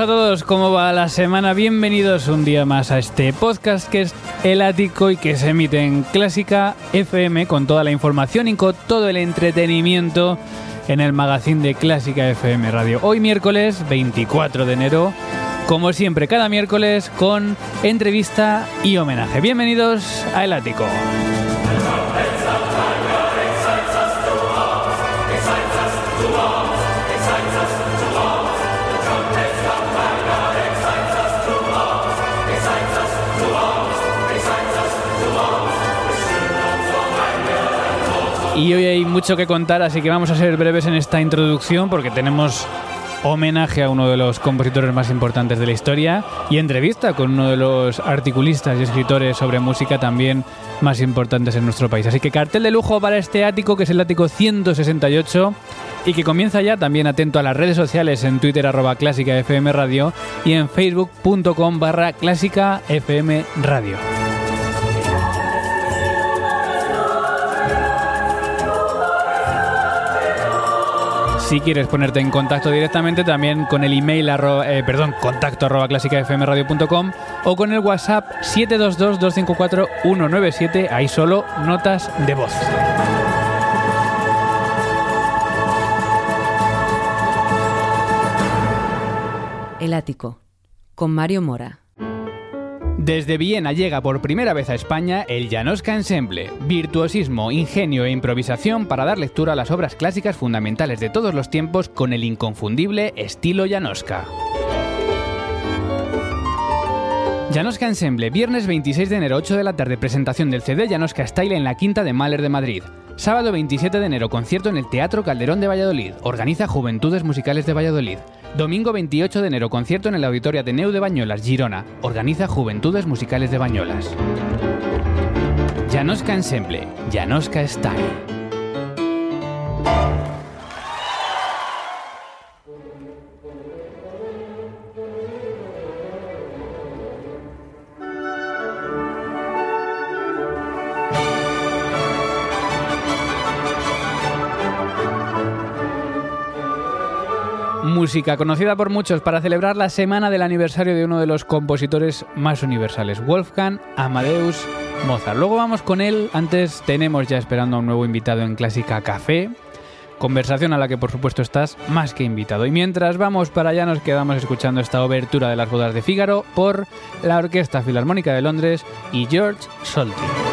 A todos, ¿cómo va la semana? Bienvenidos un día más a este podcast que es El Ático y que se emite en Clásica FM con toda la información y con todo el entretenimiento en el magazine de Clásica FM Radio. Hoy miércoles 24 de enero, como siempre, cada miércoles con entrevista y homenaje. Bienvenidos a El Ático. Y hoy hay mucho que contar, así que vamos a ser breves en esta introducción porque tenemos homenaje a uno de los compositores más importantes de la historia y entrevista con uno de los articulistas y escritores sobre música también más importantes en nuestro país. Así que cartel de lujo para este ático, que es el ático 168 y que comienza ya también atento a las redes sociales en Twitter arroba clásica FM Radio y en facebook.com barra clásica FM Radio. Si quieres ponerte en contacto directamente también con el email eh, perdón, contacto arroba clásicafmradio.com o con el WhatsApp 722-254-197, ahí solo notas de voz. El ático, con Mario Mora. Desde Viena llega por primera vez a España el Janoska Ensemble, virtuosismo, ingenio e improvisación para dar lectura a las obras clásicas fundamentales de todos los tiempos con el inconfundible estilo Janoska. Janoska Ensemble, viernes 26 de enero 8 de la tarde, presentación del CD Janoska Style en la Quinta de Mahler de Madrid. Sábado 27 de enero, concierto en el Teatro Calderón de Valladolid. Organiza Juventudes Musicales de Valladolid. Domingo 28 de enero, concierto en el Auditorio Ateneu de Bañolas, Girona. Organiza Juventudes Musicales de Bañolas. Janoska Ensemble, Janoska Style. Música, conocida por muchos para celebrar la semana del aniversario de uno de los compositores más universales, Wolfgang Amadeus Mozart. Luego vamos con él, antes tenemos ya esperando a un nuevo invitado en Clásica Café, conversación a la que por supuesto estás más que invitado. Y mientras vamos para allá nos quedamos escuchando esta obertura de las bodas de Fígaro por la Orquesta Filarmónica de Londres y George Solti.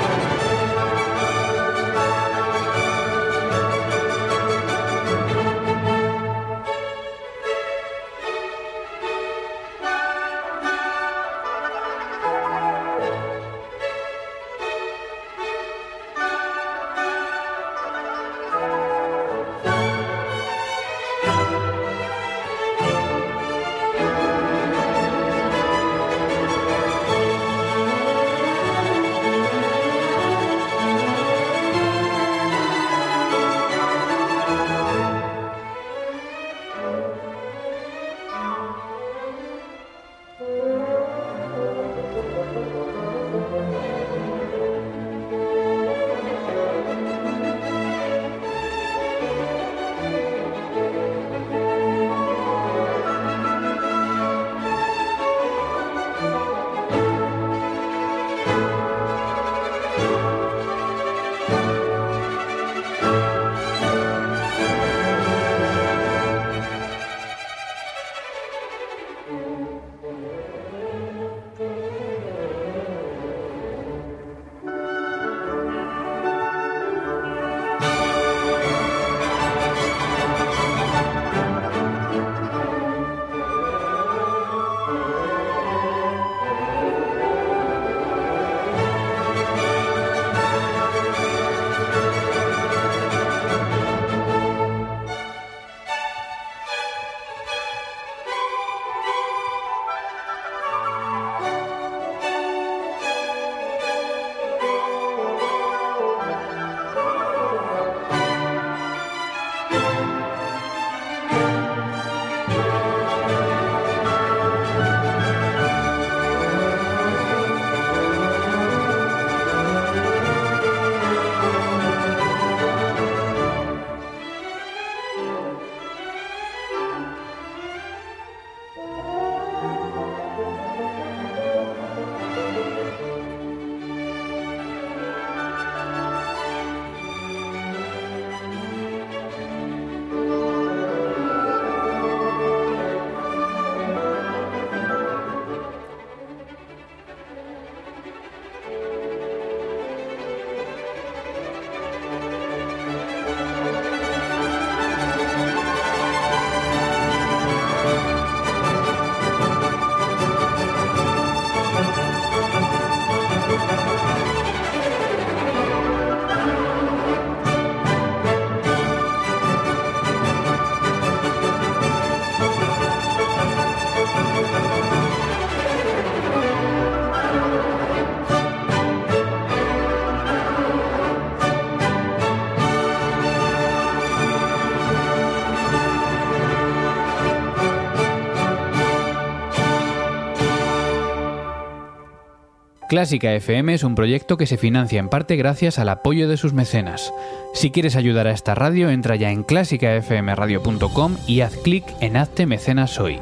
Clásica FM es un proyecto que se financia en parte gracias al apoyo de sus mecenas. Si quieres ayudar a esta radio, entra ya en clásicafmradio.com y haz clic en Hazte Mecenas Hoy.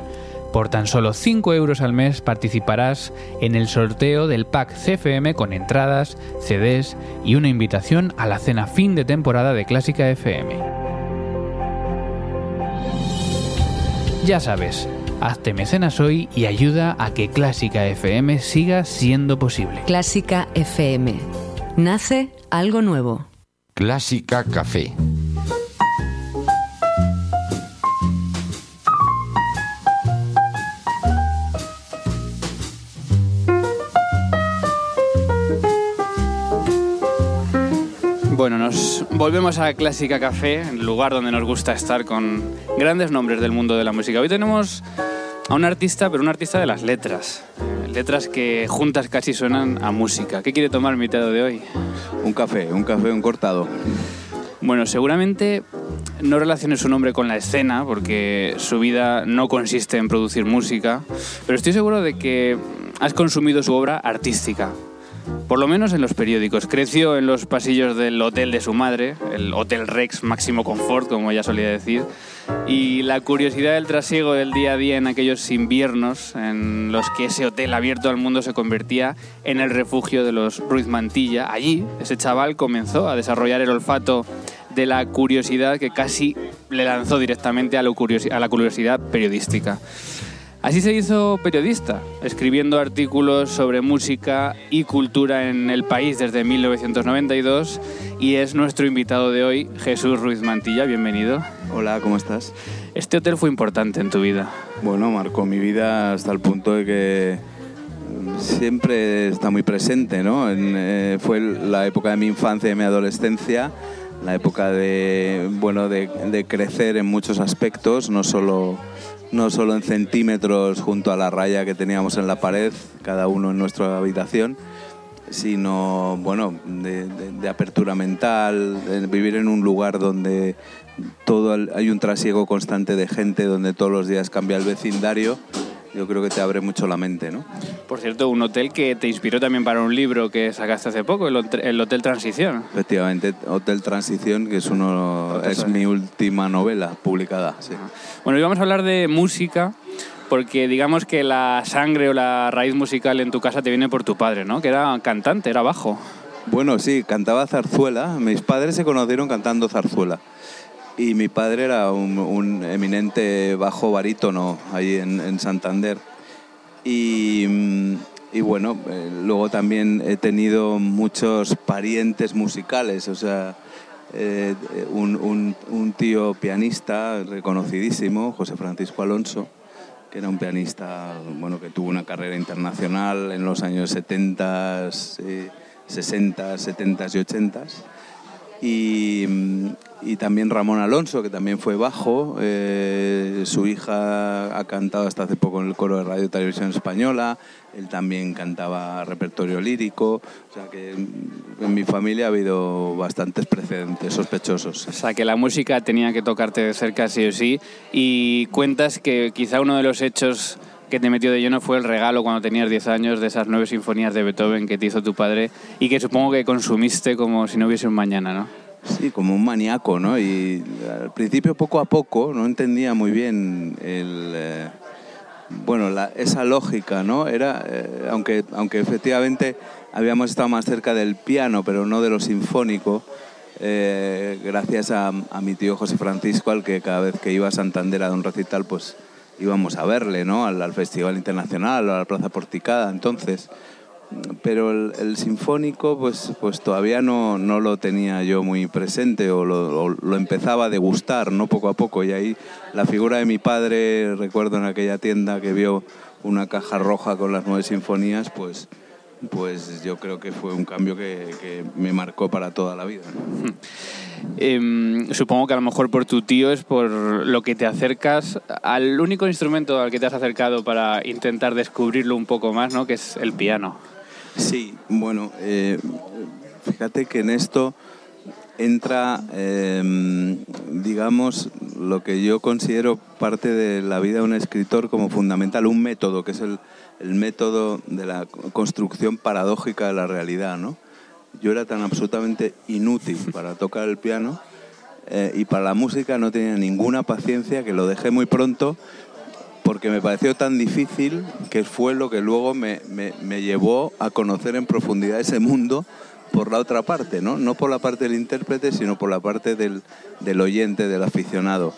Por tan solo 5 euros al mes participarás en el sorteo del pack CFM con entradas, CDs y una invitación a la cena fin de temporada de Clásica FM. Ya sabes, Hazte mecenas hoy y ayuda a que Clásica FM siga siendo posible. Clásica FM. Nace algo nuevo. Clásica Café. Bueno, nos volvemos a Clásica Café, el lugar donde nos gusta estar con grandes nombres del mundo de la música. Hoy tenemos a un artista, pero un artista de las letras. Letras que juntas casi suenan a música. ¿Qué quiere tomar mi de hoy? Un café, un café, un cortado. Bueno, seguramente no relacione su nombre con la escena, porque su vida no consiste en producir música, pero estoy seguro de que has consumido su obra artística por lo menos en los periódicos. Creció en los pasillos del hotel de su madre, el Hotel Rex Máximo Confort, como ella solía decir, y la curiosidad del trasiego del día a día en aquellos inviernos en los que ese hotel abierto al mundo se convertía en el refugio de los Ruiz Mantilla. Allí, ese chaval comenzó a desarrollar el olfato de la curiosidad que casi le lanzó directamente a la curiosidad periodística. Así se hizo periodista, escribiendo artículos sobre música y cultura en el país desde 1992 y es nuestro invitado de hoy, Jesús Ruiz Mantilla. Bienvenido. Hola, ¿cómo estás? Este hotel fue importante en tu vida. Bueno, marcó mi vida hasta el punto de que siempre está muy presente, ¿no? Eh, fue la época de mi infancia y de mi adolescencia, la época de, bueno, de, de crecer en muchos aspectos, no solo no solo en centímetros junto a la raya que teníamos en la pared, cada uno en nuestra habitación, sino bueno, de, apertura mental, vivir en un lugar donde todo hay un trasiego constante de gente, donde todos los días cambia el vecindario yo creo que te abre mucho la mente, ¿no? Por cierto, un hotel que te inspiró también para un libro que sacaste hace poco, el, Hotel Transición. Efectivamente, Hotel Transición, que es, uno, es mi última novela publicada. Sí. Bueno, hoy vamos a hablar de música, porque digamos que la sangre o la raíz musical en tu casa te viene por tu padre, ¿no? Que era cantante, era bajo. Bueno, sí, cantaba zarzuela. Mis padres se conocieron cantando zarzuela. Y mi padre era un, eminente bajo barítono ahí en, Santander. Y, bueno, eh, luego también he tenido muchos parientes musicales, o sea, eh, un, un, tío pianista reconocidísimo, José Francisco Alonso, que era un pianista bueno, que tuvo una carrera internacional en los años 70, 60, 70 y 80 y, y, también Ramón Alonso, que también fue bajo. Eh, su hija ha cantado hasta hace poco en el coro de Radio Televisión Española. Él también cantaba repertorio lírico. O sea que en mi familia ha habido bastantes precedentes sospechosos. O sea que la música tenía que tocarte de cerca sí o sí. Y cuentas que quizá uno de los hechos que te metió de lleno fue el regalo cuando tenías 10 años de esas nueve sinfonías de Beethoven que te hizo tu padre y que supongo que consumiste como si no hubiese un mañana, ¿no? Sí, como un maníaco, ¿no? Y al principio, poco a poco, no entendía muy bien el, eh, bueno, esa lógica, ¿no? Era, eh, aunque, aunque efectivamente habíamos estado más cerca del piano, pero no de lo sinfónico, eh, gracias a, a, mi tío José Francisco, al que cada vez que iba a Santander a un recital, pues íbamos a verle, ¿no? Al, Festival Internacional a la Plaza Porticada, entonces. Pero el, sinfónico, pues, pues todavía no, no, lo tenía yo muy presente o lo, lo, empezaba a degustar, ¿no? Poco a poco. Y ahí la figura de mi padre, recuerdo en aquella tienda que vio una caja roja con las nueve sinfonías, pues, pues yo creo que fue un cambio que, que me marcó para toda la vida. Em, supongo que a lo mejor por tu tío es por lo que te acercas al único instrumento al que te has acercado para intentar descubrirlo un poco más, ¿no? Que es el piano. Sí, bueno, eh, fíjate que en esto entra, em, digamos, lo que yo considero parte de la vida de un escritor como fundamental, un método, que es el, el método de la construcción paradójica de la realidad, ¿no? Yo era tan absolutamente inútil para tocar el piano eh, y para la música no tenía ninguna paciencia, que lo dejé muy pronto porque me pareció tan difícil que fue lo que luego me, me- me llevó a conocer en profundidad ese mundo por la otra parte, ¿no? No por la parte del intérprete, sino por la parte del, del oyente, del aficionado.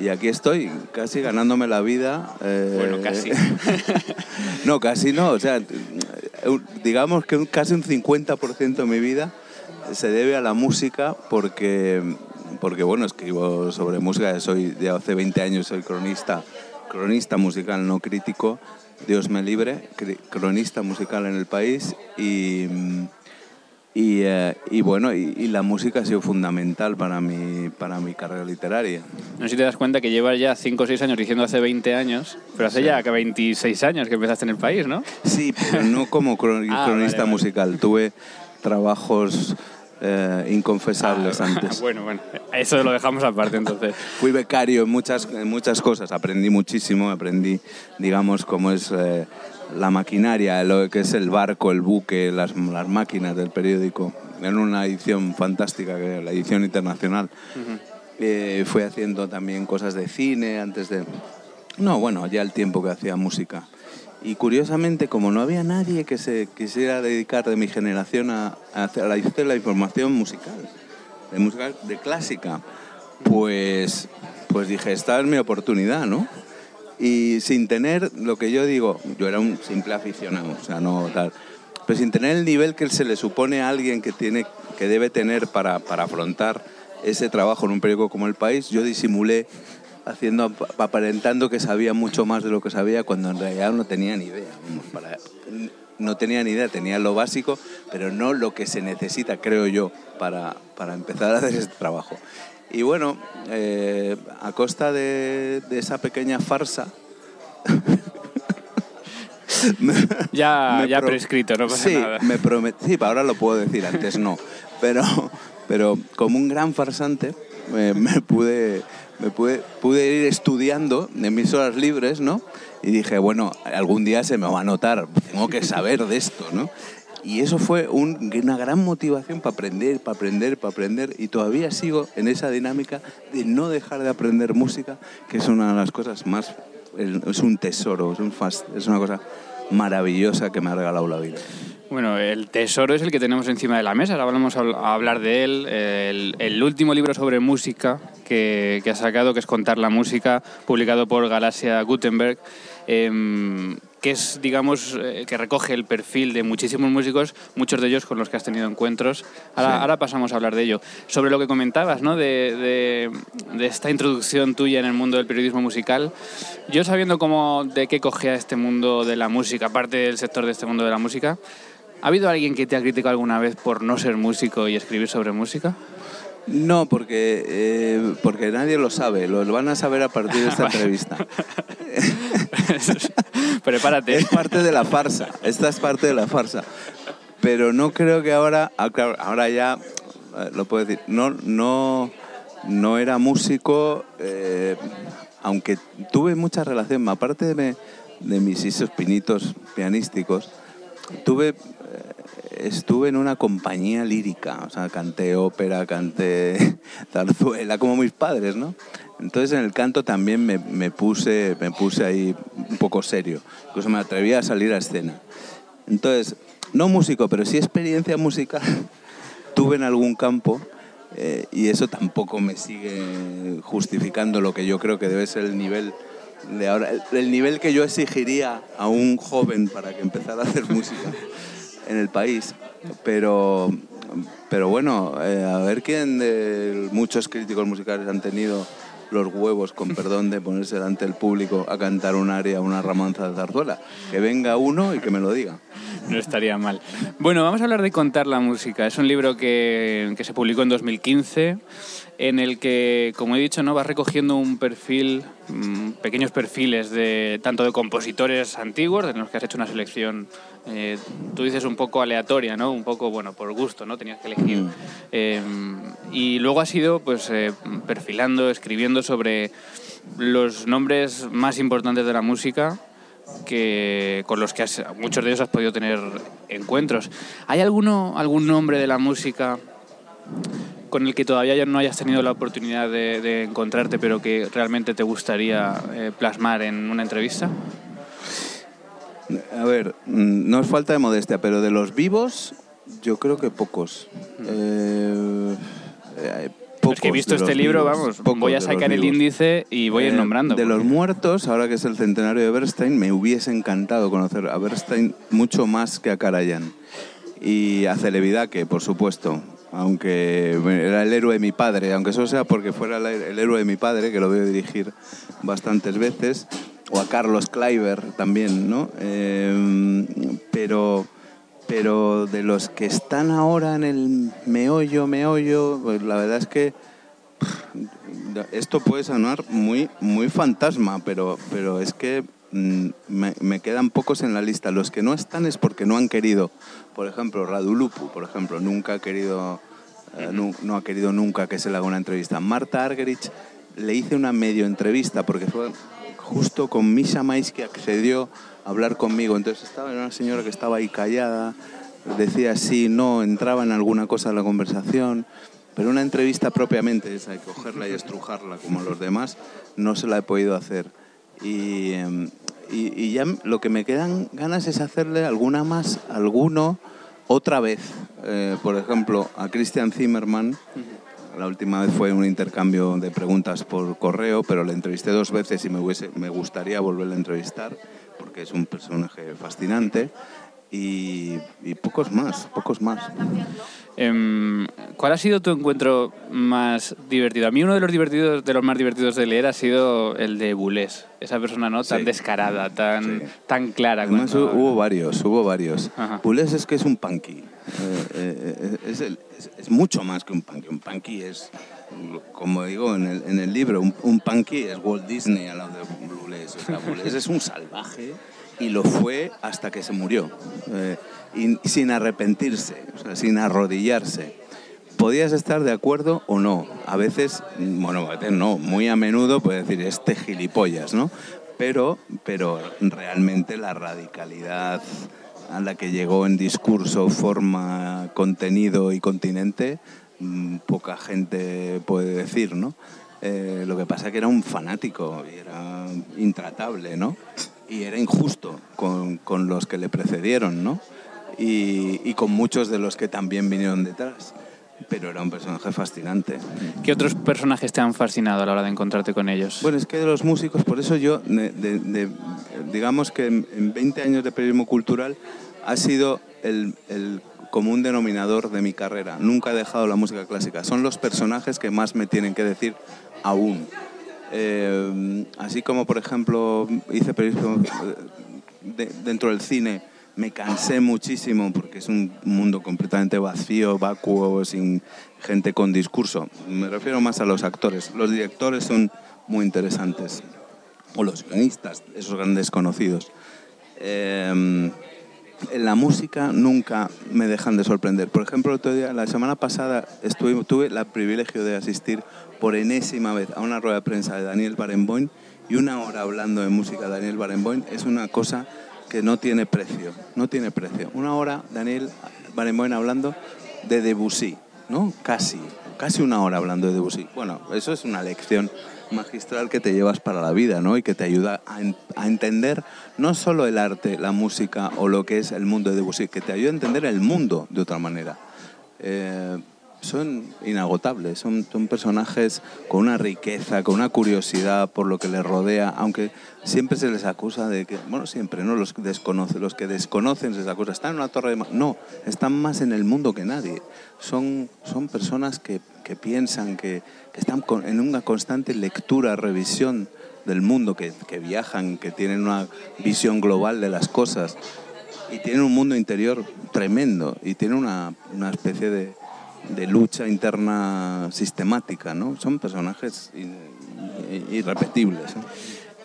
Y aquí estoy, casi ganándome la vida. eh, Bueno, casi. no, casi no. O sea, eh, digamos que casi un 50% de mi vida se debe a la música porque, porque bueno, escribo sobre música, soy de hace 20 años, soy cronista, cronista musical, no crítico, Dios me libre, cronista musical en el país y, y, eh, y bueno, y, y la música ha sido fundamental para mi, para mi carrera literaria. No sé si te das cuenta que llevas ya 5 o 6 años diciendo hace 20 años, pero hace ya que 26 años que empezaste en el país, ¿no? Sí, pero no como cron- Ah, cronista vale, vale. musical. Tuve trabajos eh, inconfesables antes. bueno, bueno, eso lo dejamos aparte entonces. Fui becario en muchas, en muchas cosas, aprendí muchísimo, aprendí, digamos, cómo es eh, la maquinaria, lo que es el barco, el buque, las, las máquinas del periódico. En una edición fantástica, que era la edición internacional. Eh, fui haciendo también cosas de cine antes de... No, bueno, ya el tiempo que hacía música. Y curiosamente, como no había nadie que se quisiera dedicar de mi generación a, a hacer, a la, hacer la información musical, de música de clásica, pues, pues dije, esta es mi oportunidad, ¿no? Y sin tener lo que yo digo, yo era un simple aficionado, o sea, no tal, pero sin tener el nivel que se le supone a alguien que, tiene, que debe tener para, para afrontar ese trabajo en un periódico como El País, yo disimulé haciendo ap- aparentando que sabía mucho más de lo que sabía cuando en realidad no tenía ni idea. no tenía ni idea, tenía lo básico, pero no lo que se necesita, creo yo, para, para empezar a hacer este trabajo. Y bueno, eh, a costa de, de esa pequeña farsa, Ya, me ya pro- prescrito, no pasa sí, nada. Me prometí, sí, ahora lo puedo decir, antes no. Pero, pero como un gran farsante, me, me pude, me pude, pude ir estudiando en mis horas libres, ¿no? Y dije, bueno, algún día se me va a notar, tengo que saber de esto, ¿no? Y eso fue un- una gran motivación para aprender, para aprender, para aprender. Y todavía sigo en esa dinámica de no dejar de aprender música, que es una de las cosas más... Es un tesoro, es, un fast- es una cosa maravillosa que me ha regalado la vida. Bueno, el tesoro es el que tenemos encima de la mesa, ahora vamos a habl- a hablar de él. El, el último libro sobre música que, que ha sacado, que es Contar la Música, publicado por Galaxia Gutenberg, em, que es, digamos, eh, que recoge el perfil de muchísimos músicos, muchos de ellos con los que has tenido encuentros. Ahora, Sí. ahora pasamos a hablar de ello. Sobre lo que comentabas, ¿no? De, de- de esta introducción tuya en el mundo del periodismo musical, yo sabiendo cómo, de qué cogía este mundo de la música, aparte del sector de este mundo de la música, ¿ha habido alguien que te ha criticado alguna vez por no ser músico y escribir sobre música? No, porque, eh, porque nadie lo sabe, lo van a saber a partir de esta entrevista. Prepárate. Es parte de la farsa, esta es parte de la farsa. Pero no creo que ahora, ah, ahora ya, eh, lo puedo decir, no, no, no era músico, eh, aunque tuve mucha relación, aparte de, de mis esos pinitos pianísticos, tuve, eh, estuve en una compañía lírica, o sea, canté ópera, canté zarzuela, como mis padres, ¿no? Entonces en el canto también me, me puse, me puse ahí un poco serio, incluso me atreví a salir a escena. Entonces, no músico, pero sí experiencia musical tuve en algún campo eh, y eso tampoco me sigue justificando lo que yo creo que debe ser el nivel de ahora, el nivel que yo exigiría a un joven para que empezara a hacer música en el país. Pero, pero bueno, eh, a ver quién de muchos críticos musicales han tenido los huevos, con perdón, de ponerse delante del público a cantar un aria, una ramanza de zarzuela. Que venga uno y que me lo diga. No estaría mal. Bueno, vamos a hablar de Contar la Música. Es un libro que, que se publicó en 2015 en el que, como he dicho, ¿no? vas recogiendo un perfil, mm, pequeños perfiles de tanto de compositores antiguos, de los que has hecho una selección, eh, tú dices un poco aleatoria, ¿no? Un poco, bueno, por gusto, ¿no? Tenías que elegir. Mm. Eh, y luego has ido, pues, eh, perfilando, escribiendo sobre los nombres más importantes de la música que con los que has- muchos de ellos has podido tener encuentros. ¿Hay alguno, algún nombre de la música con el que todavía ya no hayas tenido la oportunidad de, de encontrarte, pero que realmente te gustaría eh, plasmar en una entrevista? A ver, mm, no es falta de modestia, pero de los vivos, yo creo que pocos. Eh, eh, pocos es que he visto este libro, vivos, vamos, voy a sacar el vivos. índice y voy a ir Eh, nombrando. De los muertos, ahora que es el centenario de Bernstein, me hubiese encantado conocer a Bernstein mucho más que a Karajan. Y a Celebidache, por supuesto, aunque era el héroe de mi padre, aunque eso sea porque fuera el, héroe de mi padre, que lo veo dirigir bastantes veces, o a Carlos Kleiber también, ¿no? Eh, pero, pero de los que están ahora en el meollo, meollo, pues la verdad es que esto puede sonar muy, muy fantasma, pero, pero es que mm, me, me quedan pocos en la lista. Los que no están es porque no han querido. Por ejemplo, Radulupu, por ejemplo, nunca ha querido, eh, no, ha querido nunca que se le haga una entrevista. Marta Argerich le hice una medio entrevista porque fue justo con Misha Mais que accedió a hablar conmigo. Entonces estaba era una señora que estaba ahí callada, decía sí, no, entraba en alguna cosa en la conversación. Pero una entrevista propiamente, esa de cogerla y estrujarla como los demás, no se la he podido hacer. Y, em, y, ya lo que me quedan ganas es hacerle alguna más, alguno, otra vez. Eh, por ejemplo, a Christian Zimmerman, la última vez fue un intercambio de preguntas por correo, pero le entrevisté dos veces y me, hubiese, me gustaría volverle a entrevistar, porque es un personaje fascinante. Y, y pocos más, pocos más. Em, ¿Cuál ha sido tu encuentro más divertido? A mí uno de los divertidos, de los más divertidos de leer ha sido el de Boulez. Esa persona no tan Sí. descarada, tan, Sí. tan clara. Además cuando- hu- hubo varios, hubo varios. Ajá. Boulez es que es un punky. Eh, eh, eh, es, el- es- es mucho más que un punky. Un punky es, como digo en el, en el libro, un, un punky es Walt Disney al lado de Boulez. O sea, es un salvaje y lo fue hasta que se murió. Eh, y sin arrepentirse, sin arrodillarse. Podías estar de acuerdo o no. A veces, bueno, a veces no, muy a menudo puedes decir, este gilipollas, ¿no? Pero, pero realmente la radicalidad a la que llegó en discurso, forma, contenido y continente, mm, poca gente puede decir, ¿no? Eh, lo que pasa que era un fanático era intratable, ¿no? Y era injusto con, con los que le precedieron, ¿no? Y, y con muchos de los que también vinieron detrás. Pero era un personaje fascinante. ¿Qué otros personajes te han fascinado a la hora de encontrarte con ellos? Bueno, es que de los músicos, por eso yo, de- de- de- digamos que en, en 20 años de periodismo cultural ha sido el, el común denominador de mi carrera. Nunca he dejado la música clásica. Son los personajes que más me tienen que decir aún. Eh, así como, por ejemplo, hice periodismo eh, de- dentro del cine, me cansé muchísimo porque es un mundo completamente vacío, vacuo, sin gente con discurso. Me refiero más a los actores. Los directores son muy interesantes. O los guionistas, esos grandes conocidos. Eh, en la música nunca me dejan de sorprender. Por ejemplo, el otro día, la semana pasada estuve, tuve el privilegio de asistir por enésima vez a una rueda de prensa de Daniel Barenboim y una hora hablando de música de Daniel Barenboim es una cosa que no tiene precio, no tiene precio. Una hora Daniel Barenboim hablando de Debussy, ¿no? Casi, casi una hora hablando de Debussy. Bueno, eso es una lección magistral que te llevas para la vida, ¿no? Y que te ayuda a, en- a entender no solo el arte, la música o lo que es el mundo de Debussy, que te ayuda a entender el mundo de otra manera. Eh, son inagotables, son, son personajes con una riqueza, con una curiosidad por lo que les rodea, aunque siempre se les acusa de que, bueno, siempre, ¿no? Los que desconocen, los que desconocen se les acusa, están en una torre de... ma-". No, están más en el mundo que nadie. Son, son personas que, que piensan, que, que están con- en una constante lectura, revisión del mundo, que, que viajan, que tienen una visión global de las cosas. y tienen un mundo interior tremendo y tienen una, una especie de, de lucha interna sistemática, ¿no? Son personajes irrepetibles. ¿eh?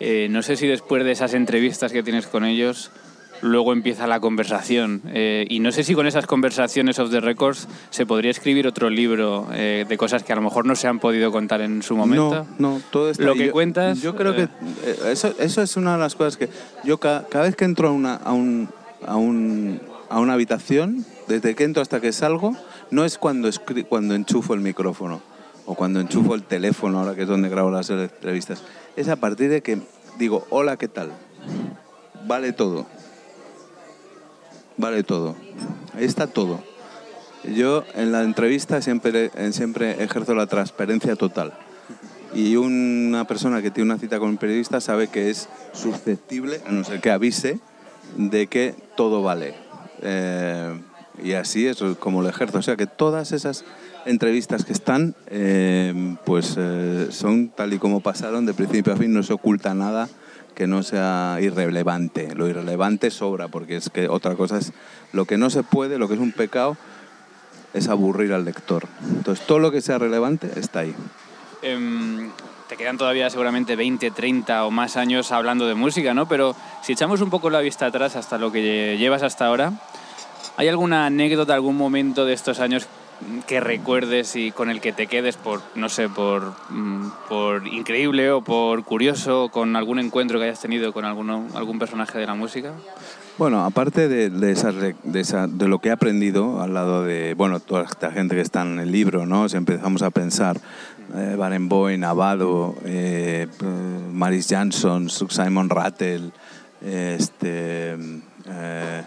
Eh, no sé si después de esas entrevistas que tienes con ellos, luego empieza la conversación. Eh, y no sé si con esas conversaciones off the records se podría escribir otro libro eh, de cosas que a lo mejor no se han podido contar en su momento. No, no, todo está Lo que Yo- cuentas, Yo creo eh, que eh, eso, eso es una de las cosas que yo ca- cada, vez que entro a una, a, un, a, un, a una habitación, desde que entro hasta que salgo, no es cuando, cuando enchufo el micrófono o cuando enchufo el teléfono, ahora que es donde grabo las entrevistas. Es a partir de que digo, hola, ¿qué tal? Vale todo. Vale todo. Ahí está todo. Yo en la entrevista siempre, eh, siempre ejerzo la transparencia total. Y una persona que tiene una cita con un periodista sabe que es susceptible, a no ser que avise, de que todo vale. Eh, y así es como lo ejerzo. O sea que todas esas entrevistas que están, eh, pues eh, son tal y como pasaron de principio a fin, no se oculta nada que no sea irrelevante. Lo irrelevante sobra, porque es que otra cosa es lo que no se puede, lo que es un pecado, es aburrir al lector. Entonces todo lo que sea relevante está ahí. Em, te quedan todavía seguramente 20, 30 o más años hablando de música, ¿no? Pero si echamos un poco la vista atrás hasta lo que llevas hasta ahora, ¿hay alguna anécdota, algún momento de estos años que recuerdes y con el que te quedes por, no sé, por, mm, por increíble o por curioso, con algún encuentro que hayas tenido con alguno, algún personaje de la música? Bueno, aparte de, de, esas de, de lo que he aprendido al lado de, bueno, toda esta gente que está en el libro, ¿no? Si empezamos a pensar, eh, Barenboim, Abado, eh, Maris Jansson, Simon Rattle, este, eh,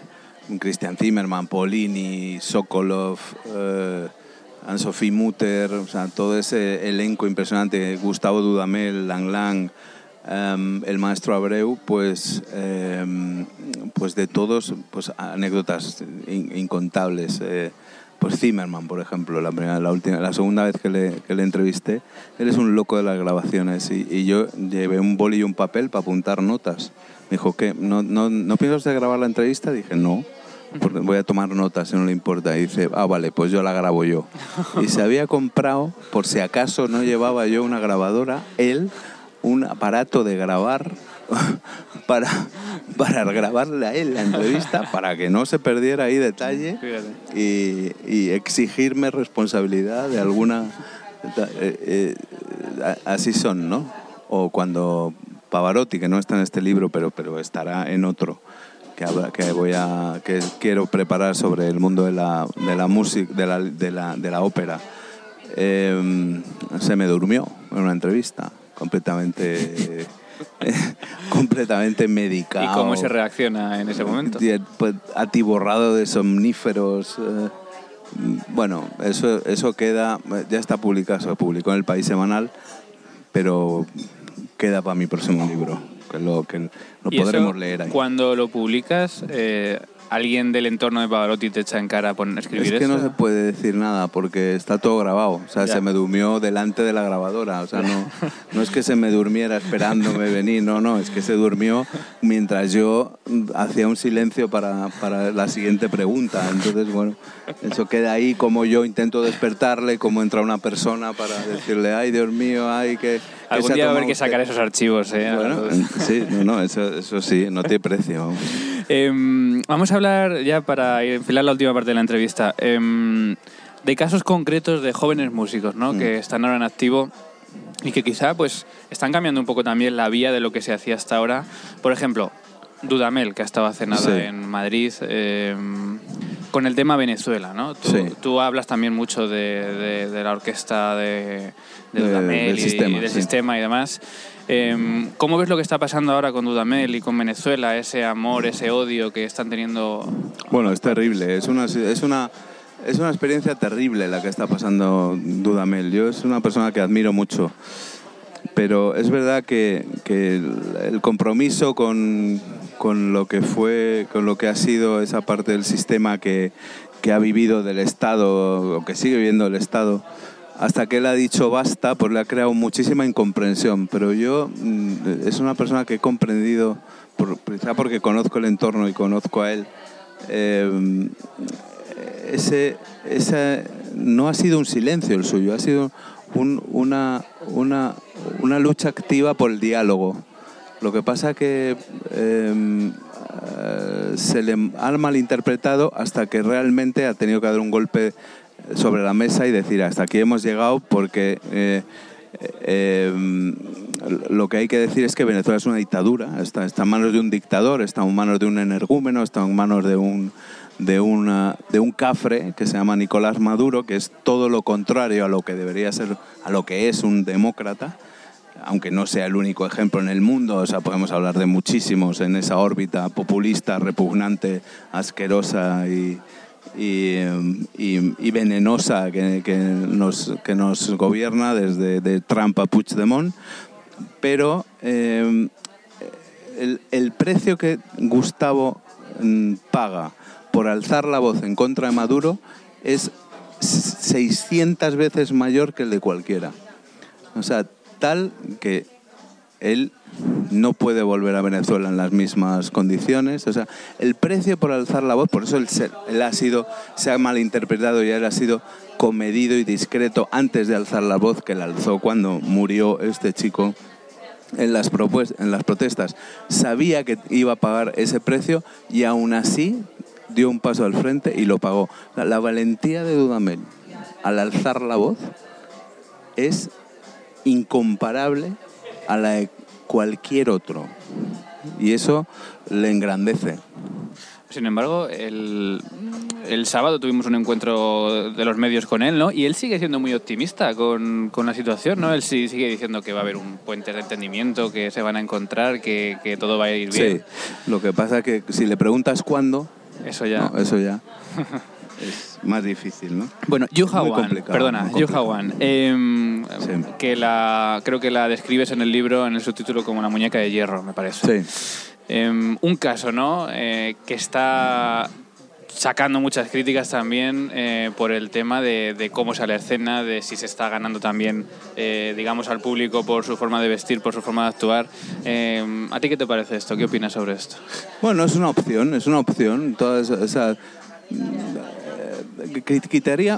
Christian Zimmerman, Paulini, Sokolov, eh, Anne-Sophie Mutter, o sea, todo ese elenco impresionante, Gustavo Dudamel, Lang Lang, em, el maestro Abreu, pues, em, pues de todos, pues anécdotas in- incontables. eh, pues Zimmerman, por ejemplo, la, primera, la, última, la segunda vez que le, entrevisté, él es un loco de las grabaciones y, yo llevé un boli y un papel para apuntar notas. Me dijo, ¿qué? ¿No, no, ¿no piensas de grabar la entrevista? Dije, no, voy a tomar notas, si no le importa. Y dice, ah, vale, pues yo la grabo yo. Y se había comprado, por si acaso no llevaba yo una grabadora, él un aparato de grabar para, para grabarle a él la entrevista, para que no se perdiera ahí detalle y, y exigirme responsabilidad de alguna... eh, eh, así son, ¿no? O cuando Pavarotti, que no está en este libro, pero, pero estará en otro, que, habla- que, voy a, que quiero preparar sobre el mundo de la, de la música, de la, de la, de la ópera, eh, se me durmió en una entrevista, completamente... completamente medicado. ¿Y cómo se reacciona en ese momento? Pues, atiborrado de somníferos. eh, bueno, eso, eso queda, ya está publicado, se publicó en el País Semanal, pero queda para mi próximo libro, lo, que lo ¿Y eso, podremos leer ahí. Cuando lo publicas, eh, ¿alguien del entorno de Pavarotti te echa en cara por escribir Es que eso? no se puede decir nada porque está todo grabado. O sea, Ya. se me durmió delante de la grabadora. O sea, no, no es que se me durmiera esperándome venir, no, no, es que se durmió mientras yo hacía un silencio para, para la siguiente pregunta. Entonces, bueno, eso queda ahí como yo intento despertarle, como entra una persona para decirle, ay, Dios mío, ay, que... Algún día va a haber que usted". sacar esos archivos. ¿eh? Bueno, sí, no, no, eso, eso sí, no tiene precio. Vamos. Em, vamos a hablar ya para enfilar la última parte de la entrevista em, de casos concretos de jóvenes músicos ¿no? Mm. que están ahora en activo y que quizá pues están cambiando un poco también la vía de lo que se hacía hasta ahora. Por ejemplo, Dudamel, que ha estado hace nada Sí. en Madrid, em, con el tema Venezuela, ¿no? Tú, Sí. tú hablas también mucho de, de- de la orquesta de, de De- Dudamel del y, sistema, y del sí. sistema y demás. Em, ¿Cómo ves lo que está pasando ahora con Dudamel y con Venezuela? Ese amor, ese odio que están teniendo. Bueno, es terrible, es una, es una, es una experiencia terrible la que está pasando Dudamel. Yo es una persona que admiro mucho, pero es verdad que, que el, el compromiso con, con lo que fue, con lo que ha sido esa parte del sistema que, que ha vivido del Estado, o que sigue viviendo el Estado, hasta que él ha dicho basta, pues le ha creado muchísima incomprensión. Pero yo mm, es una persona que he comprendido, quizá porque conozco el entorno y conozco a él. eh, ese, ese no ha sido un silencio el suyo, ha sido un- una, una, una lucha activa por el diálogo. Lo que pasa que eh, eh, se le ha malinterpretado hasta que realmente ha tenido que dar un golpe sobre la mesa y decir hasta aquí hemos llegado porque eh, eh, lo que hay que decir es que Venezuela es una dictadura, está, en manos de un dictador, está en manos de un energúmeno, está en manos de un, de, una, de un cafre que se llama Nicolás Maduro, que es todo lo contrario a lo que debería ser, a lo que es un demócrata aunque no sea el único ejemplo en el mundo, o sea, podemos hablar de muchísimos en esa órbita populista, repugnante, asquerosa y, y, y- venenosa que, que nos, que nos gobierna desde de Trump a Puigdemont. Pero eh, el, el precio que Gustavo mm, paga por alzar la voz en contra de Maduro es 600 veces mayor que el de cualquiera. O sea, tal que él no puede volver a Venezuela en las mismas condiciones. O sea, el precio por alzar la voz, por eso él, ha sido, se ha malinterpretado y él ha sido comedido y discreto antes de alzar la voz que la alzó cuando murió este chico en las, en las protestas. Sabía que iba a pagar ese precio y aún así dio un paso al frente y lo pagó. La, la valentía de Dudamel al alzar la voz es incomparable a la cualquier otro. Y eso le engrandece. Sin embargo, el, el sábado tuvimos un encuentro de los medios con él, ¿no? Y él sigue siendo muy optimista con, con la situación, ¿no? Él sí- sigue diciendo que va a haber un puente de entendimiento, que se van a encontrar, que, que todo va a ir bien. Sí, lo que pasa es que si le preguntas cuándo, Eso ya. no, eso ya es más difícil, ¿no? Bueno, Yuha Wan, perdona. Yuha Wan, em, Sí. que la, creo que la describes en el libro, en el subtítulo, como una muñeca de hierro, me parece. Sí. Em, un caso, ¿no? Eh, que está sacando muchas críticas también eh, por el tema de, de cómo sale escena, de si se está ganando también, eh, digamos, al público por su forma de vestir, por su forma de actuar. Em, ¿A ti qué te parece esto? ¿Qué opinas sobre esto? Bueno, es una opción, es una opción. Toda esa, esa-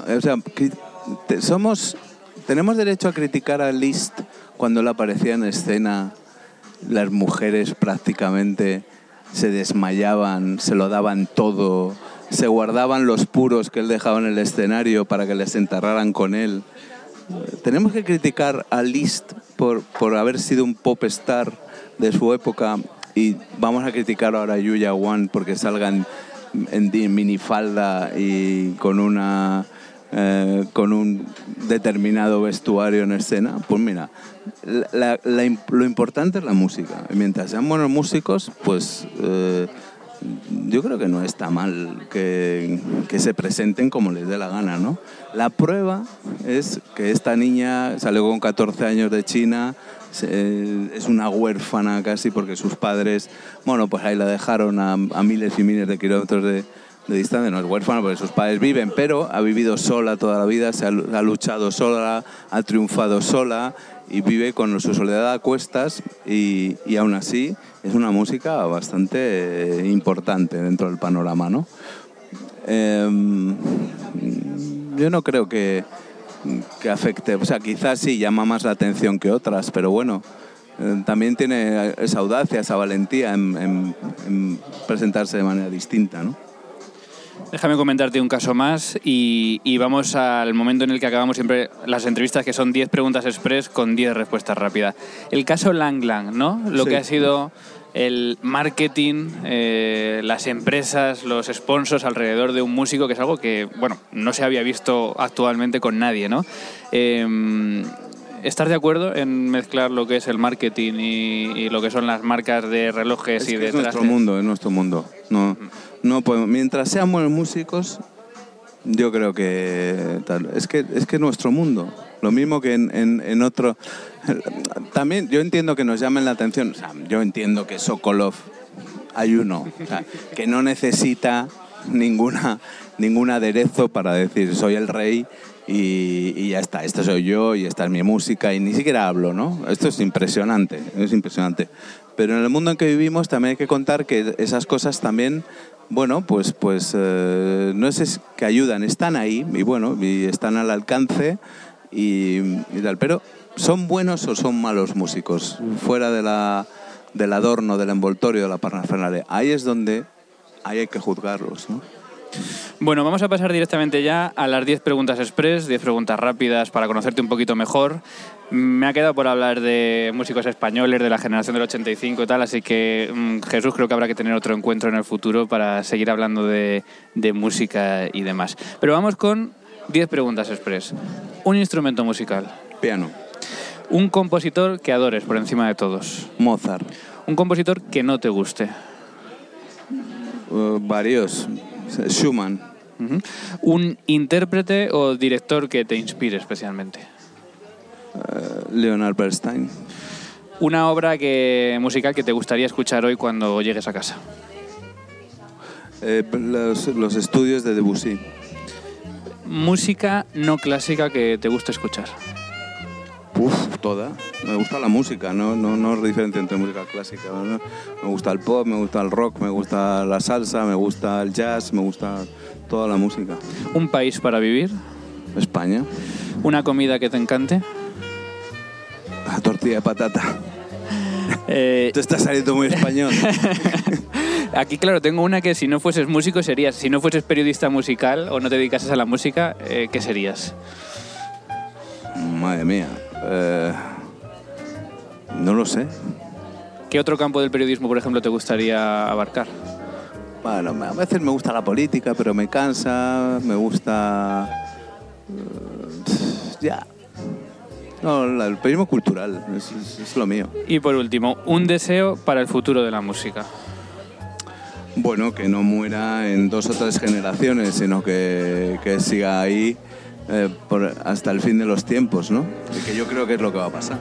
eh, o sea, somos, tenemos derecho a criticar a Liszt cuando él aparecía en escena. Las mujeres prácticamente se desmayaban, se lo daban todo, se guardaban los puros que él dejaba en el escenario para que les enterraran con él. Tenemos que criticar a Liszt por, por haber sido un pop star de su época y vamos a criticar ahora a Yuya Wan porque salgan en, minifalda y con una eh, con un determinado vestuario en escena. Pues mira, lo importante es la música. Mientras sean buenos músicos, pues eh, yo creo que no está mal que, que se presenten como les dé la gana, ¿no? La prueba es que esta niña salió con 14 años de China, es una huérfana casi porque sus padres, bueno, pues ahí la dejaron a, miles y miles de kilómetros de, distancia, no es huérfana porque sus padres viven, pero ha vivido sola toda la vida, se ha, lu- ha luchado sola, ha triunfado sola y vive con su soledad a cuestas y, y aún así es una música bastante eh, importante dentro del panorama, ¿no? Em, yo no creo que, que afecte, o sea, quizás sí llama más la atención que otras, pero bueno, eh, también tiene esa audacia, esa valentía en, en- en presentarse de manera distinta, ¿no? Déjame comentarte un caso más y, y vamos al momento en el que acabamos siempre las entrevistas, que son 10 preguntas express con 10 respuestas rápidas. El caso Lang Lang, ¿no? Lo Sí. que ha sido el marketing, eh, las empresas, los sponsors alrededor de un músico, que es algo que, bueno, no se había visto actualmente con nadie, ¿no? Eh, ¿Estás de acuerdo en mezclar lo que es el marketing y, y lo que son las marcas de relojes Es, y que de es nuestro mundo, es nuestro mundo. No, no podemos- mientras sean buenos músicos, yo creo que tal. Es que es que es nuestro mundo. Lo mismo que en, en- en otro. También yo entiendo que nos llamen la atención. O yo entiendo que Sokolov hay uno, que no necesita ninguna ningún aderezo para decir soy el rey y, ya está, esto soy yo y esta es mi música y ni siquiera hablo, ¿no? Esto es impresionante, es impresionante. Pero en el mundo en que vivimos también hay que contar que esas cosas también, bueno, pues, pues eh, no es que ayudan, están ahí y bueno, están al alcance y, y tal. Pero ¿son buenos o son malos músicos? Fuera de la, del adorno, del envoltorio, de la parafernalia. Ahí es donde ahí hay que juzgarlos, ¿no? Bueno, vamos a pasar directamente ya a las 10 preguntas express, 10 preguntas rápidas para conocerte un poquito mejor. Me ha quedado por hablar de músicos españoles de la generación del 85 y tal, así que mm, Jesús creo que habrá que tener otro encuentro en el futuro para seguir hablando de, de música y demás. Pero vamos con 10 preguntas express. Un instrumento musical. Piano, Un compositor que adores por encima de todos. Mozart, Un compositor que no te guste. eh, varios, Schumann. Un intérprete o director que te inspire especialmente. eh, Leonard Bernstein, Una obra que, musical que te gustaría escuchar hoy cuando llegues a casa. eh, los, los estudios de Debussy, Música no clásica que te guste escuchar. Uf, toda. Me gusta la música, no, no, no es diferente entre música clásica. ¿no? Me gusta el pop, me gusta el rock, me gusta la salsa, me gusta el jazz, me gusta toda la música. Un país para vivir. España, Una comida que te encante. la tortilla de patata. Eh, Te está saliendo muy español. aquí, claro, tengo una que si no fueses músico serías, si no fueses periodista musical o no te dedicases a la música, eh, ¿qué serías? Madre mía. Eh, no lo sé. ¿Qué otro campo del periodismo, por ejemplo, te gustaría abarcar? Bueno, a veces me gusta la política, pero me cansa, me gusta... eh, ya. No, la- el periodismo cultural es, es- es lo mío. Y por último, un deseo para el futuro de la música. Bueno, que no muera en dos o tres generaciones, sino que, que siga ahí eh, por- hasta el fin de los tiempos, ¿no? Y que yo creo que es lo que va a pasar.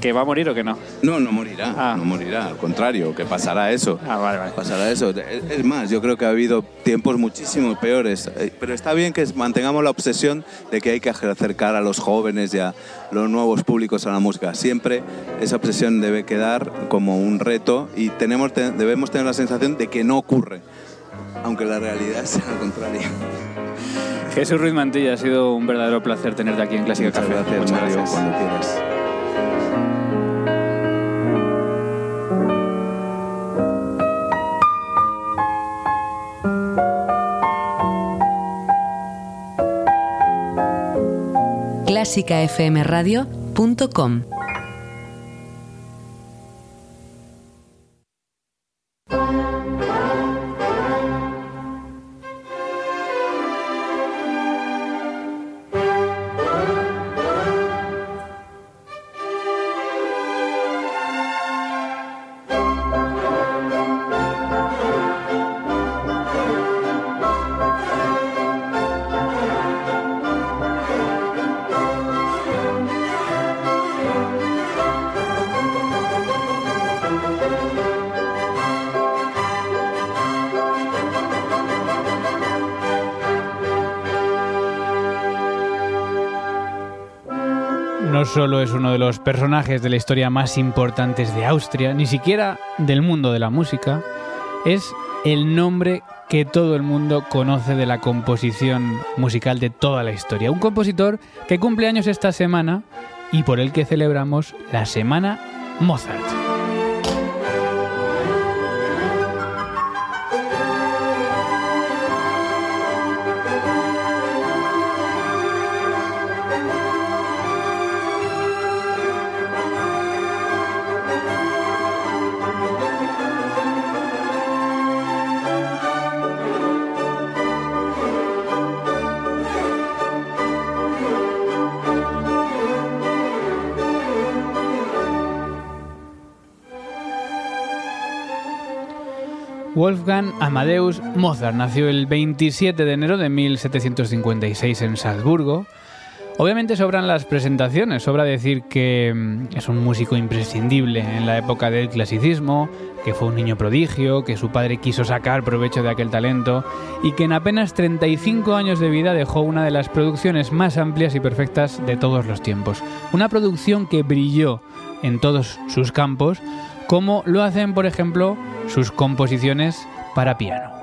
¿Que va a morir o que no? No, no morirá, Ah. no morirá, al contrario, que pasará eso. Ah, vale, vale. Pasará eso. Es más, yo creo que ha habido tiempos muchísimo peores, eh, pero está bien que mantengamos la obsesión de que hay que acercar a los jóvenes y a los nuevos públicos a la música. Siempre esa obsesión debe quedar como un reto y tenemos, te- debemos tener la sensación de que no ocurre, aunque la realidad sea la contraria. Jesús Ruiz Mantilla, ha sido un verdadero placer tenerte aquí en Clásica Muchas Café. gracias, Muchas Mario, gracias. cuando quieras. clásicafmradio.com solo es uno de los personajes de la historia más importantes de Austria, ni siquiera del mundo de la música, es el nombre que todo el mundo conoce de la composición musical de toda la historia. Un compositor que cumple años esta semana y por el que celebramos la Semana Mozart. Wolfgang Amadeus Mozart nació el 27 de enero de 1756 en Salzburgo. Obviamente sobran las presentaciones, sobra decir que mm, es un músico imprescindible en la época del clasicismo, que fue un niño prodigio, que su padre quiso sacar provecho de aquel talento y que en apenas 35 años de vida dejó una de las producciones más amplias y perfectas de todos los tiempos. Una producción que brilló en todos sus campos, como lo hacen, por ejemplo, sus composiciones para piano.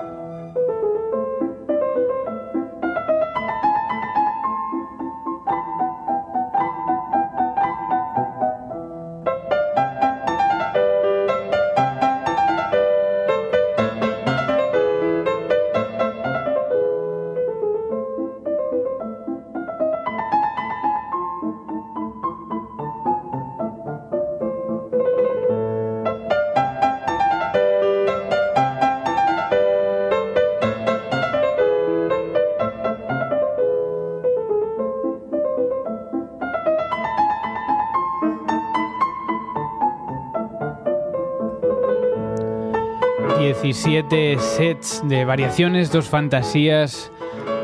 17 sets de variaciones, dos fantasías,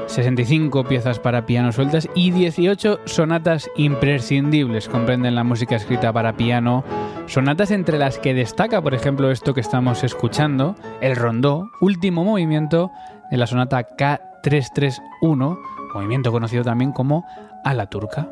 65 piezas para piano sueltas y 18 sonatas imprescindibles comprenden la música escrita para piano. Sonatas entre las que destaca, por ejemplo, esto que estamos escuchando, el rondó, último movimiento de la sonata K331, movimiento conocido también como a la turca.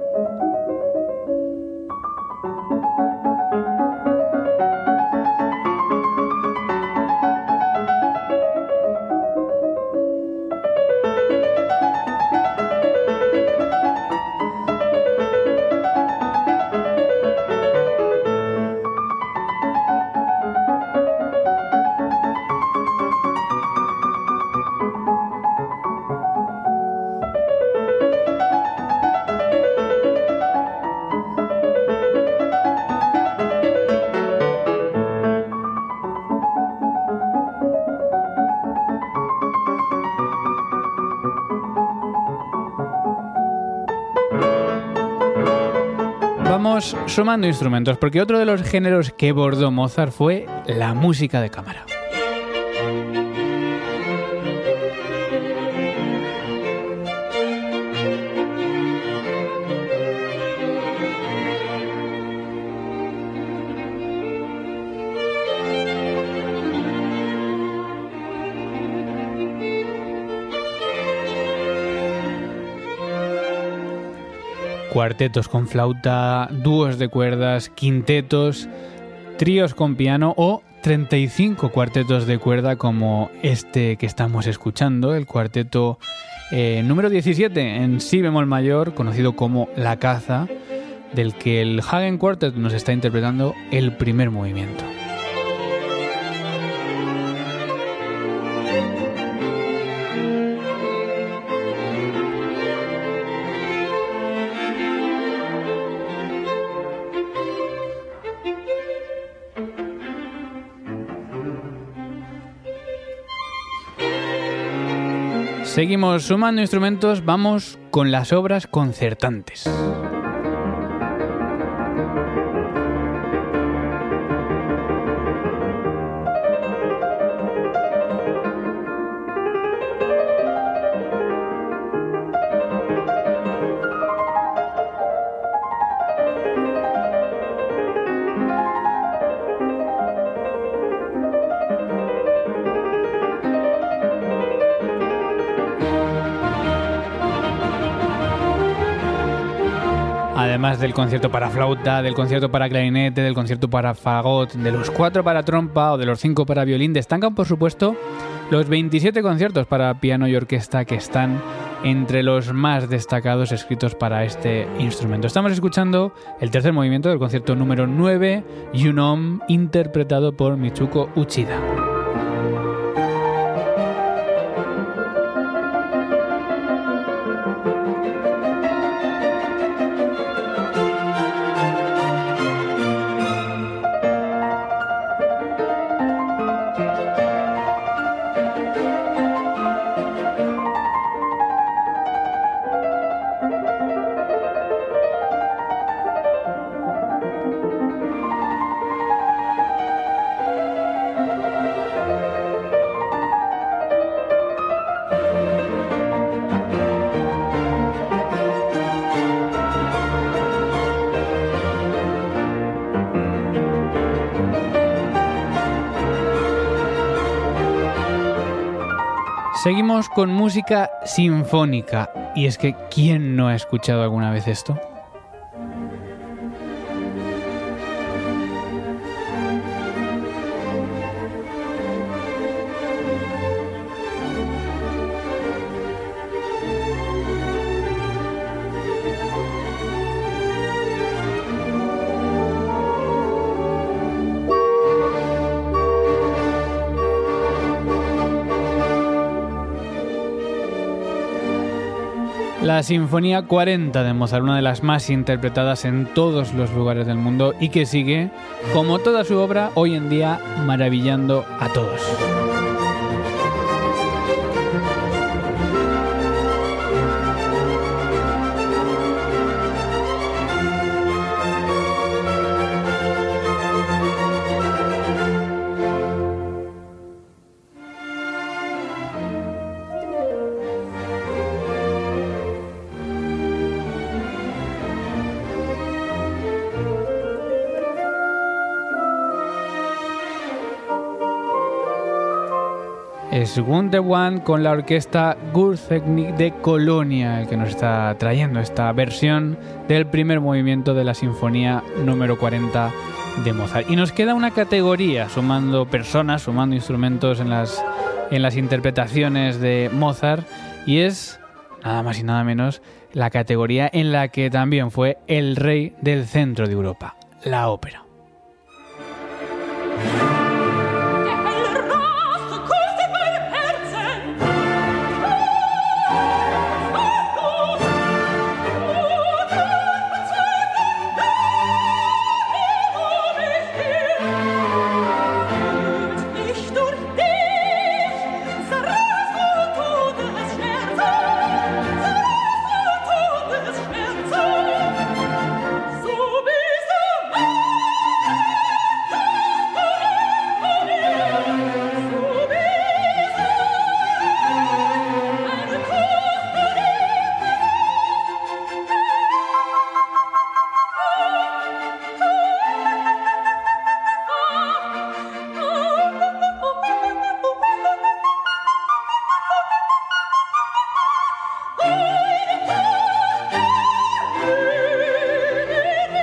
Sumando instrumentos, porque otro de los géneros que bordó Mozart fue la música de cámara. Cuartetos con flauta, dúos de cuerdas, quintetos, tríos con piano o 35 cuartetos de cuerda como este que estamos escuchando, el cuarteto eh, número 17 en si bemol mayor, conocido como La Caza, del que el Hagen Quartet nos está interpretando el primer movimiento. Seguimos sumando instrumentos, vamos con las obras concertantes. Del concierto para flauta, del concierto para clarinete, del concierto para fagot, de los cuatro para trompa o de los cinco para violín, destacan por supuesto los 27 conciertos para piano y orquesta que están entre los más destacados escritos para este instrumento. Estamos escuchando el tercer movimiento del concierto número 9, Yunom, interpretado por Michuko Uchida. Seguimos con música sinfónica. Y es que, ¿quién no ha escuchado alguna vez esto? La Sinfonía 40 de Mozart, una de las más interpretadas en todos los lugares del mundo y que sigue, como toda su obra, hoy en día maravillando a todos. Es One con la orquesta Gurtechnik de Colonia, el que nos está trayendo esta versión del primer movimiento de la Sinfonía número 40 de Mozart. Y nos queda una categoría, sumando personas, sumando instrumentos en las, en las interpretaciones de Mozart, y es nada más y nada menos la categoría en la que también fue el rey del centro de Europa, la ópera.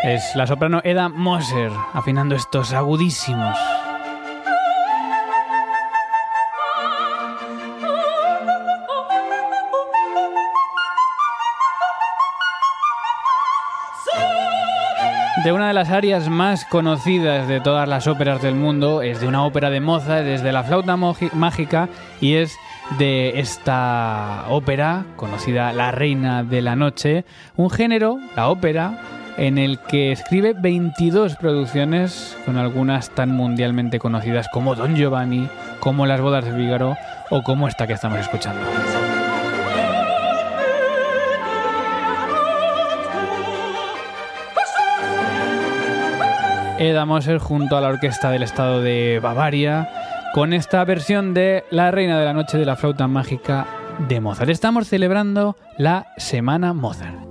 Es la soprano Eda Moser afinando estos agudísimos. De una de las áreas más conocidas de todas las óperas del mundo, es de una ópera de Mozart, desde la flauta mágica y es de esta ópera conocida La Reina de la Noche, un género, la ópera, en el que escribe 22 producciones, con algunas tan mundialmente conocidas como Don Giovanni, como Las bodas de Fígaro o como esta que estamos escuchando. Eda Moser junto a la Orquesta del Estado de Bavaria con esta versión de La Reina de la Noche de la Flauta Mágica de Mozart. Estamos celebrando la Semana Mozart.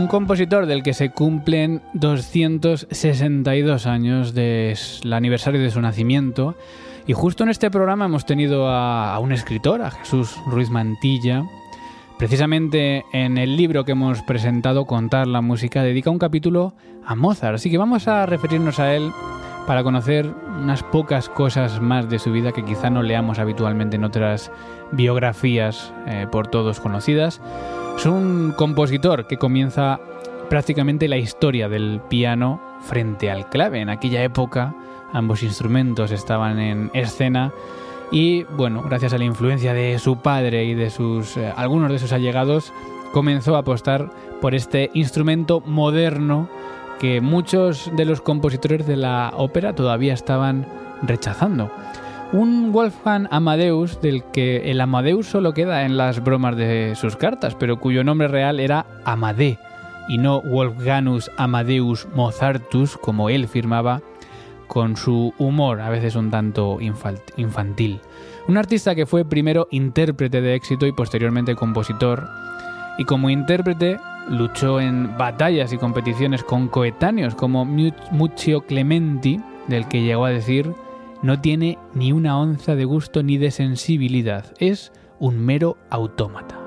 Un compositor del que se cumplen 262 años del aniversario de su nacimiento. Y justo en este programa hemos tenido a, a, un escritor, a Jesús Ruiz Mantilla. Precisamente en el libro que hemos presentado, Contar la Música, dedica un capítulo a Mozart. Así que vamos a referirnos a él para conocer unas pocas cosas más de su vida que quizá no leamos habitualmente en otras biografías eh, por todos conocidas. Es un compositor que comienza prácticamente la historia del piano frente al clave. En aquella época ambos instrumentos estaban en escena y bueno, gracias a la influencia de su padre y de sus eh, algunos de sus allegados comenzó a apostar por este instrumento moderno que muchos de los compositores de la ópera todavía estaban rechazando un Wolfgang Amadeus del que el Amadeus solo queda en las bromas de sus cartas, pero cuyo nombre real era Amadé y no Wolfganus Amadeus Mozartus como él firmaba con su humor, a veces un tanto infantil. Un artista que fue primero intérprete de éxito y posteriormente compositor, y como intérprete luchó en batallas y competiciones con coetáneos como Muccio Clementi, del que llegó a decir, no tiene ni una onza de gusto ni de sensibilidad, es un mero autómata.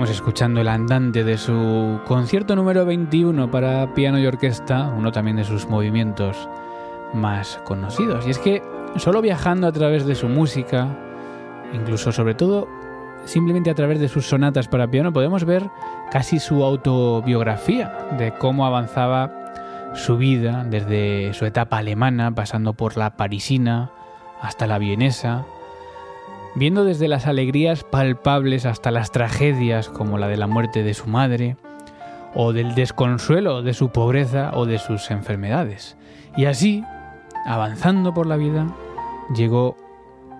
Estamos escuchando el andante de su concierto número 21 para piano y orquesta, uno también de sus movimientos más conocidos. Y es que solo viajando a través de su música, incluso sobre todo simplemente a través de sus sonatas para piano, podemos ver casi su autobiografía de cómo avanzaba su vida desde su etapa alemana, pasando por la parisina hasta la vienesa, viendo desde las alegrías palpables hasta las tragedias como la de la muerte de su madre, o del desconsuelo de su pobreza o de sus enfermedades. Y así, avanzando por la vida, llegó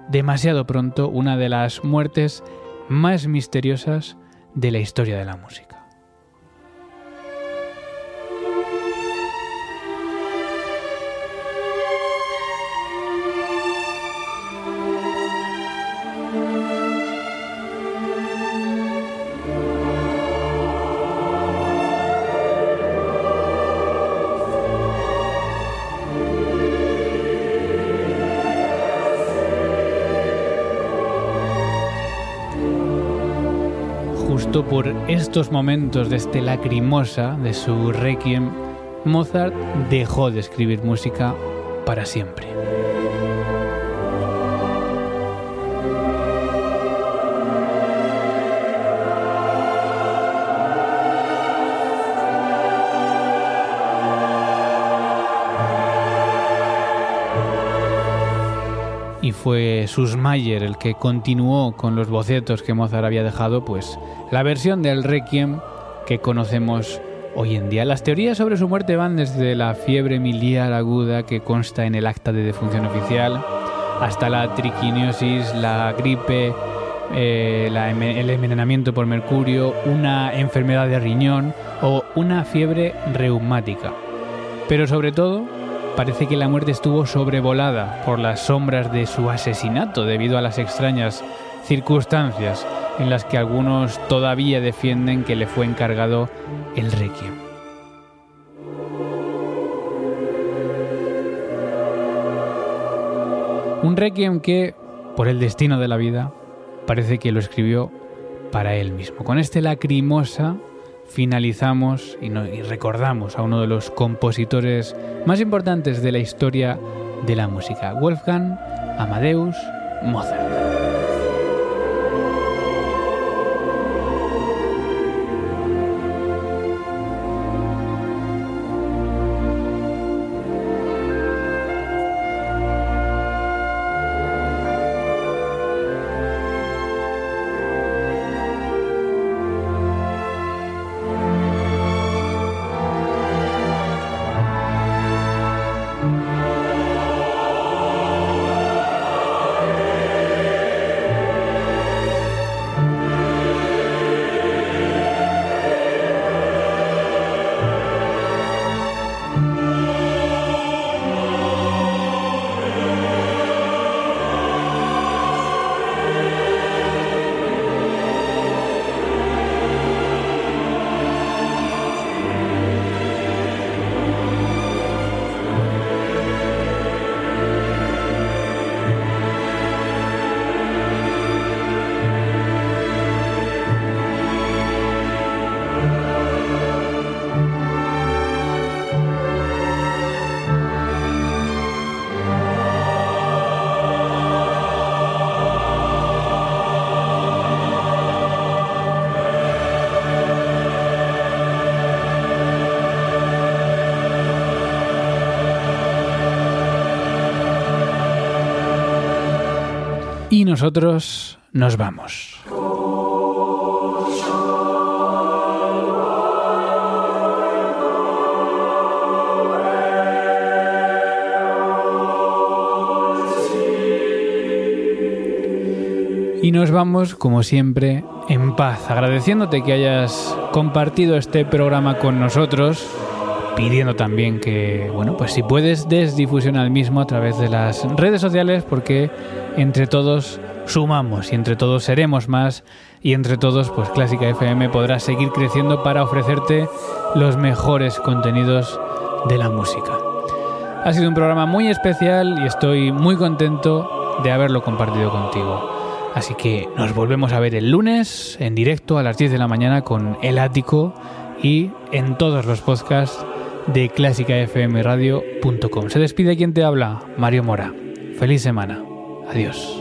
demasiado pronto una de las muertes más misteriosas de la historia de la música. Por estos momentos de este lacrimosa de su requiem, Mozart dejó de escribir música para siempre. y fue Susmayer el que continuó con los bocetos que Mozart había dejado, pues la versión del Requiem que conocemos hoy en día. Las teorías sobre su muerte van desde la fiebre miliar aguda que consta en el acta de defunción oficial, hasta la triquiniosis, la gripe, eh, el envenenamiento por mercurio, una enfermedad de riñón o una fiebre reumática. Pero sobre todo, parece que la muerte estuvo sobrevolada por las sombras de su asesinato debido a las extrañas circunstancias en las que algunos todavía defienden que le fue encargado el requiem. Un requiem que, por el destino de la vida, parece que lo escribió para él mismo. Con este lacrimosa finalizamos y, recordamos a uno de los compositores más importantes de la historia de la música, Wolfgang Amadeus Mozart. Nosotros nos vamos. Y nos vamos, como siempre, en paz, agradeciéndote que hayas compartido este programa con nosotros, pidiendo también que, bueno, pues si puedes, des difusión al mismo a través de las redes sociales, porque entre todos sumamos y entre todos seremos más y entre todos, pues Clásica FM podrá seguir creciendo para ofrecerte los mejores contenidos de la música. Ha sido un programa muy especial y estoy muy contento de haberlo compartido contigo. Así que nos volvemos a ver el lunes en directo a las 10 de la mañana con El Ático y en todos los podcasts de clásicafmradio.com. Se despide quien te habla, Mario Mora. Feliz semana. Adiós.